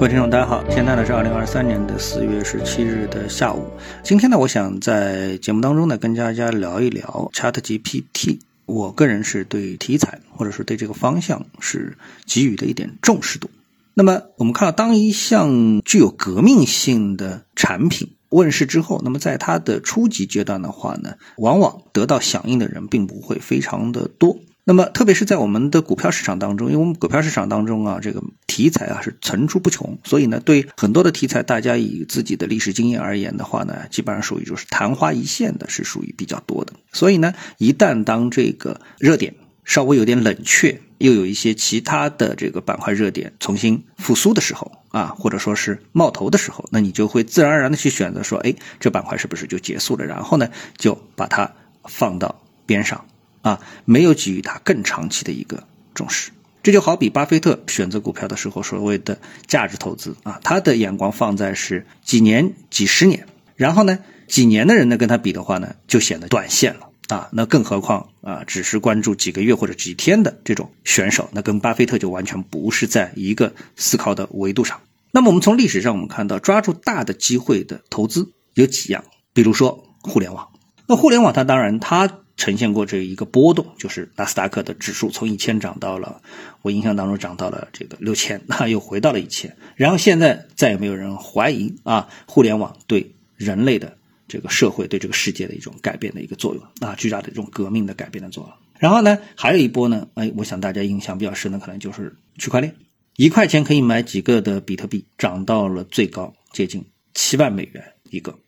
各位听众，大家好，现在呢是二零二三年的四月十七日的下午。今天呢，我想在节目当中呢，跟大家聊一聊 ChatGPT。我个人是对题材或者是对这个方向是给予的一点重视度。那么我们看到，当一项具有革命性的产品问世之后，那么在它的初级阶段的话呢，往往得到响应的人并不会非常的多。那么，特别是在我们的股票市场当中，因为我们股票市场当中啊，这个题材啊是层出不穷，所以呢，对很多的题材，大家以自己的历史经验而言的话呢，基本上属于就是昙花一现的，是属于比较多的。所以呢，一旦当这个热点稍微有点冷却，又有一些其他的这个板块热点重新复苏的时候啊，或者说是冒头的时候，那你就会自然而然的去选择说，哎，这板块是不是就结束了？然后呢，就把它放到边上。啊，没有给予他更长期的一个重视，这就好比巴菲特选择股票的时候所谓的价值投资啊，他的眼光放在是几年、几十年，然后呢，几年的人呢跟他比的话呢，就显得短线了啊。那更何况啊，只是关注几个月或者几天的这种选手，那跟巴菲特就完全不是在一个思考的维度上。那么我们从历史上我们看到，抓住大的机会的投资有几样，比如说互联网。那互联网它当然它。呈现过这一个波动，就是纳斯达克的指数从一千涨到了，我印象当中涨到了这个六千，那又回到了一千，然后现在再也没有人怀疑啊，互联网对人类的这个社会对这个世界的一种改变的一个作用啊，巨大的这种革命的改变的作用。然后呢，还有一波呢，哎，我想大家印象比较深的可能就是区块链，一块钱可以买几个的比特币，涨到了最高接近七万美元一个，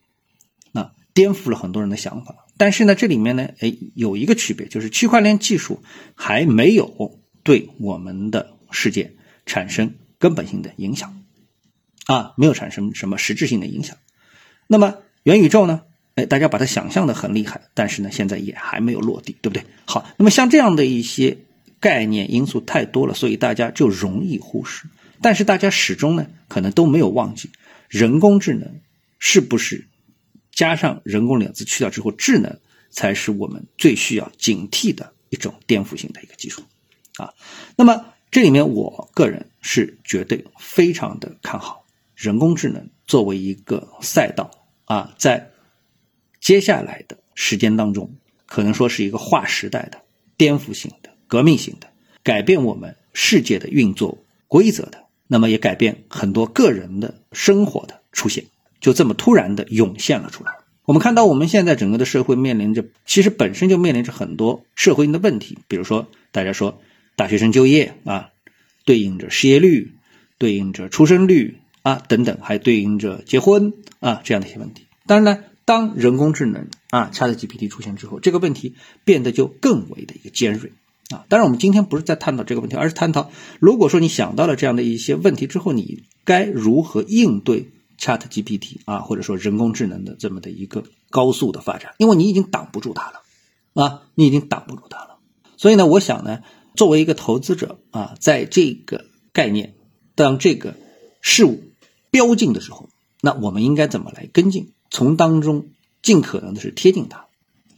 那颠覆了很多人的想法。但是呢，这里面呢，哎，有一个区别，就是区块链技术还没有对我们的世界产生根本性的影响，啊，没有产生什么实质性的影响。那么元宇宙呢，哎，大家把它想象的很厉害，但是呢，现在也还没有落地，对不对？好，那么像这样的一些概念因素太多了，所以大家就容易忽视。但是大家始终呢，可能都没有忘记人工智能是不是？加上人工两字去掉之后，智能才是我们最需要警惕的一种颠覆性的一个技术，啊，那么这里面我个人是绝对非常的看好人工智能作为一个赛道啊，在接下来的时间当中，可能说是一个划时代的、颠覆性的、革命性的、改变我们世界的运作规则的，那么也改变很多个人的生活的出现。就这么突然的涌现了出来。我们看到，我们现在整个的社会面临着，其实本身就面临着很多社会性的问题。比如说，大家说大学生就业啊，对应着失业率，对应着出生率啊等等，还对应着结婚啊这样的一些问题。当然呢，当人工智能啊 ChatGPT 出现之后，这个问题变得就更为的一个尖锐啊。当然，我们今天不是在探讨这个问题，而是探讨，如果说你想到了这样的一些问题之后，你该如何应对？Chat GPT 啊，或者说人工智能的这么的一个高速的发展，因为你已经挡不住它了啊，你已经挡不住它了。所以呢，我想呢，作为一个投资者啊，在这个概念当这个事物标进的时候，那我们应该怎么来跟进？从当中尽可能的是贴近它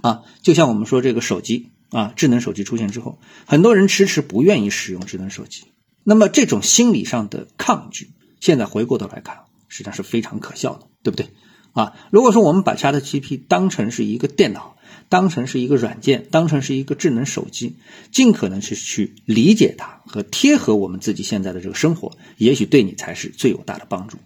啊。就像我们说这个手机啊，智能手机出现之后，很多人迟迟不愿意使用智能手机，那么这种心理上的抗拒，现在回过头来看。实际上是非常可笑的，对不对？啊，如果说我们把 ChatGPT 当成是一个电脑，当成是一个软件，当成是一个智能手机，尽可能是去理解它和贴合我们自己现在的这个生活，也许对你才是最有大的帮助。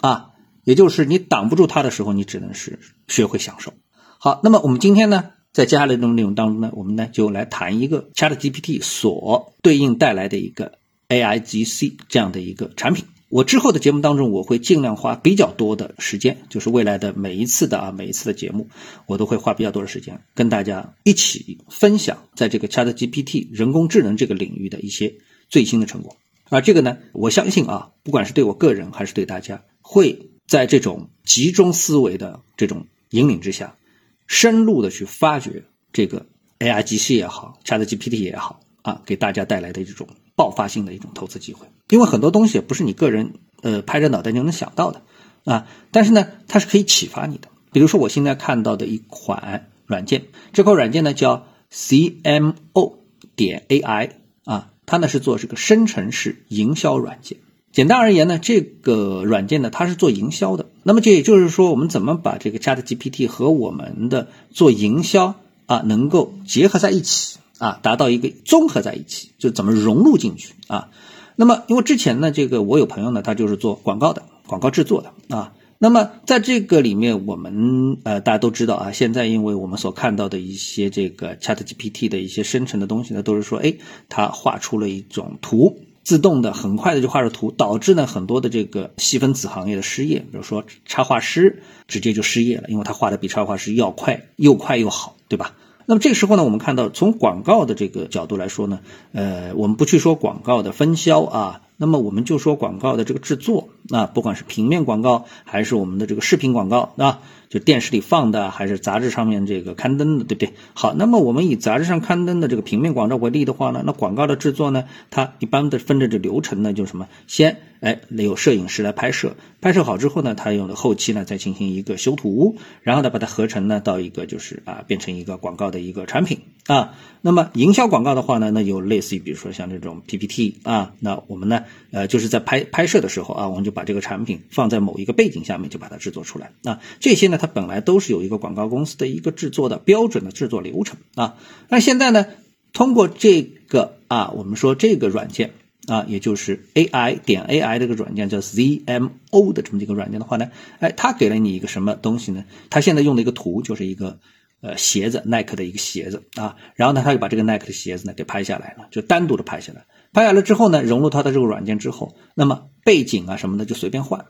啊，也就是你挡不住它的时候，你只能是学会享受。好，那么我们今天呢，在接下来这种内容当中呢，我们呢就来谈一个 ChatGPT 所对应带来的一个 AIGC 这样的一个产品。我之后的节目当中，我会尽量花比较多的时间，就是未来的每一次的啊，每一次的节目，我都会花比较多的时间跟大家一起分享，在这个 Chat GPT 人工智能这个领域的一些最新的成果。而这个呢，我相信啊，不管是对我个人还是对大家，会在这种集中思维的这种引领之下，深入的去发掘这个 AI G C 也好，Chat GPT 也好啊，给大家带来的这种。爆发性的一种投资机会，因为很多东西不是你个人呃拍着脑袋就能想到的啊，但是呢，它是可以启发你的。比如说我现在看到的一款软件，这款软件呢叫 CMO 点 AI 啊，它呢是做这个生成式营销软件简单而言呢，这个软件呢，它是做营销的。那么这也就是说，我们怎么把这个 Chat GPT 和我们的做营销啊，能够结合在一起啊，达到一个综合在一起，就怎么融入进去啊？那么因为之前呢，这个我有朋友呢，他就是做广告的，广告制作的啊。那么在这个里面，我们呃大家都知道啊，现在因为我们所看到的一些这个 Chat GPT 的一些生成的东西呢，都是说，哎，它画出了一种图。自动的很快的就画出图，导致呢很多的这个细分子行业的失业，比如说插画师直接就失业了，因为他画的比插画师要快，又快又好，对吧？那么这个时候呢，我们看到从广告的这个角度来说呢，呃，我们不去说广告的分销啊，那么我们就说广告的这个制作啊，不管是平面广告还是我们的这个视频广告啊。就电视里放的还是杂志上面这个刊登的，对不对？好，那么我们以杂志上刊登的这个平面广告为例的话呢，那广告的制作呢，它一般的分的这流程呢，就是什么？先哎有摄影师来拍摄，拍摄好之后呢，他用了后期呢再进行一个修图，然后呢把它合成呢到一个就是啊变成一个广告的一个产品啊。那么营销广告的话呢，那有类似于比如说像这种 PPT 啊，那我们呢呃就是在拍拍摄的时候啊，我们就把这个产品放在某一个背景下面就把它制作出来啊，这些呢。它本来都是有一个广告公司的一个制作的标准的制作流程啊，那现在呢，通过这个啊，我们说这个软件啊，也就是 AI 点 AI 这个软件叫 ZMO 的这么一个软件的话呢，哎，它给了你一个什么东西呢？它现在用的一个图就是一个呃鞋子，耐克的一个鞋子啊，然后呢，他就把这个耐克的鞋子呢给拍下来了，就单独的拍下来，拍下来之后呢，融入它的这个软件之后，那么背景啊什么的就随便换。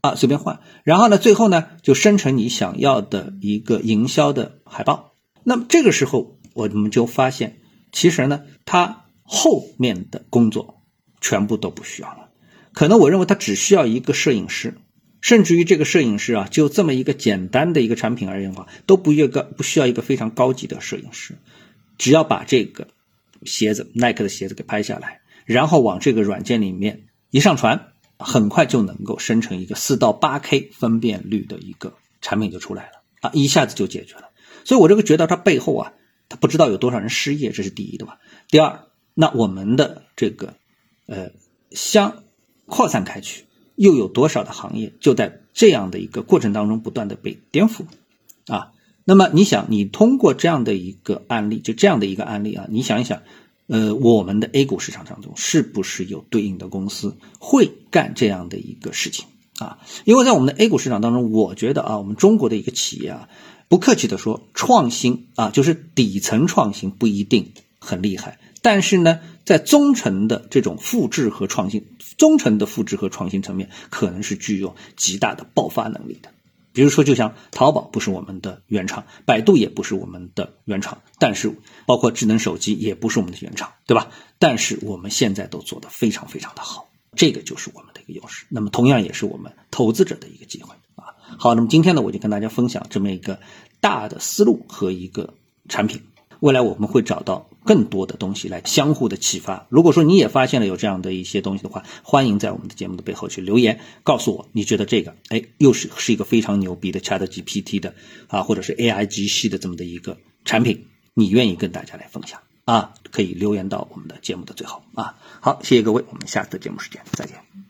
啊，随便换，然后呢，最后呢，就生成你想要的一个营销的海报。那么这个时候，我们就发现，其实呢，它后面的工作全部都不需要了。可能我认为他只需要一个摄影师，甚至于这个摄影师啊，就这么一个简单的一个产品而言的话，都不一个不需要一个非常高级的摄影师，只要把这个鞋子，耐克的鞋子给拍下来，然后往这个软件里面一上传。很快就能够生成一个四到八 K 分辨率的一个产品就出来了啊，一下子就解决了。所以我这个觉得它背后啊，它不知道有多少人失业，这是第一的吧。第二，那我们的这个呃，相扩散开去，又有多少的行业就在这样的一个过程当中不断的被颠覆啊？那么你想，你通过这样的一个案例，就这样的一个案例啊，你想一想。呃，我们的 A 股市场当中是不是有对应的公司会干这样的一个事情啊？因为在我们的 A 股市场当中，我觉得啊，我们中国的一个企业啊，不客气的说，创新啊，就是底层创新不一定很厉害，但是呢，在中层的这种复制和创新，中层的复制和创新层面，可能是具有极大的爆发能力的。比如说，就像淘宝不是我们的原厂，百度也不是我们的原厂，但是包括智能手机也不是我们的原厂，对吧？但是我们现在都做得非常非常的好，这个就是我们的一个优势。那么同样也是我们投资者的一个机会啊。好，那么今天呢，我就跟大家分享这么一个大的思路和一个产品。未来我们会找到更多的东西来相互的启发。如果说你也发现了有这样的一些东西的话，欢迎在我们的节目的背后去留言，告诉我你觉得这个哎又是是一个非常牛逼的 Chat GPT 的啊，或者是 AI 机系的这么的一个产品，你愿意跟大家来分享啊？可以留言到我们的节目的最后啊。好，谢谢各位，我们下次节目时间再见。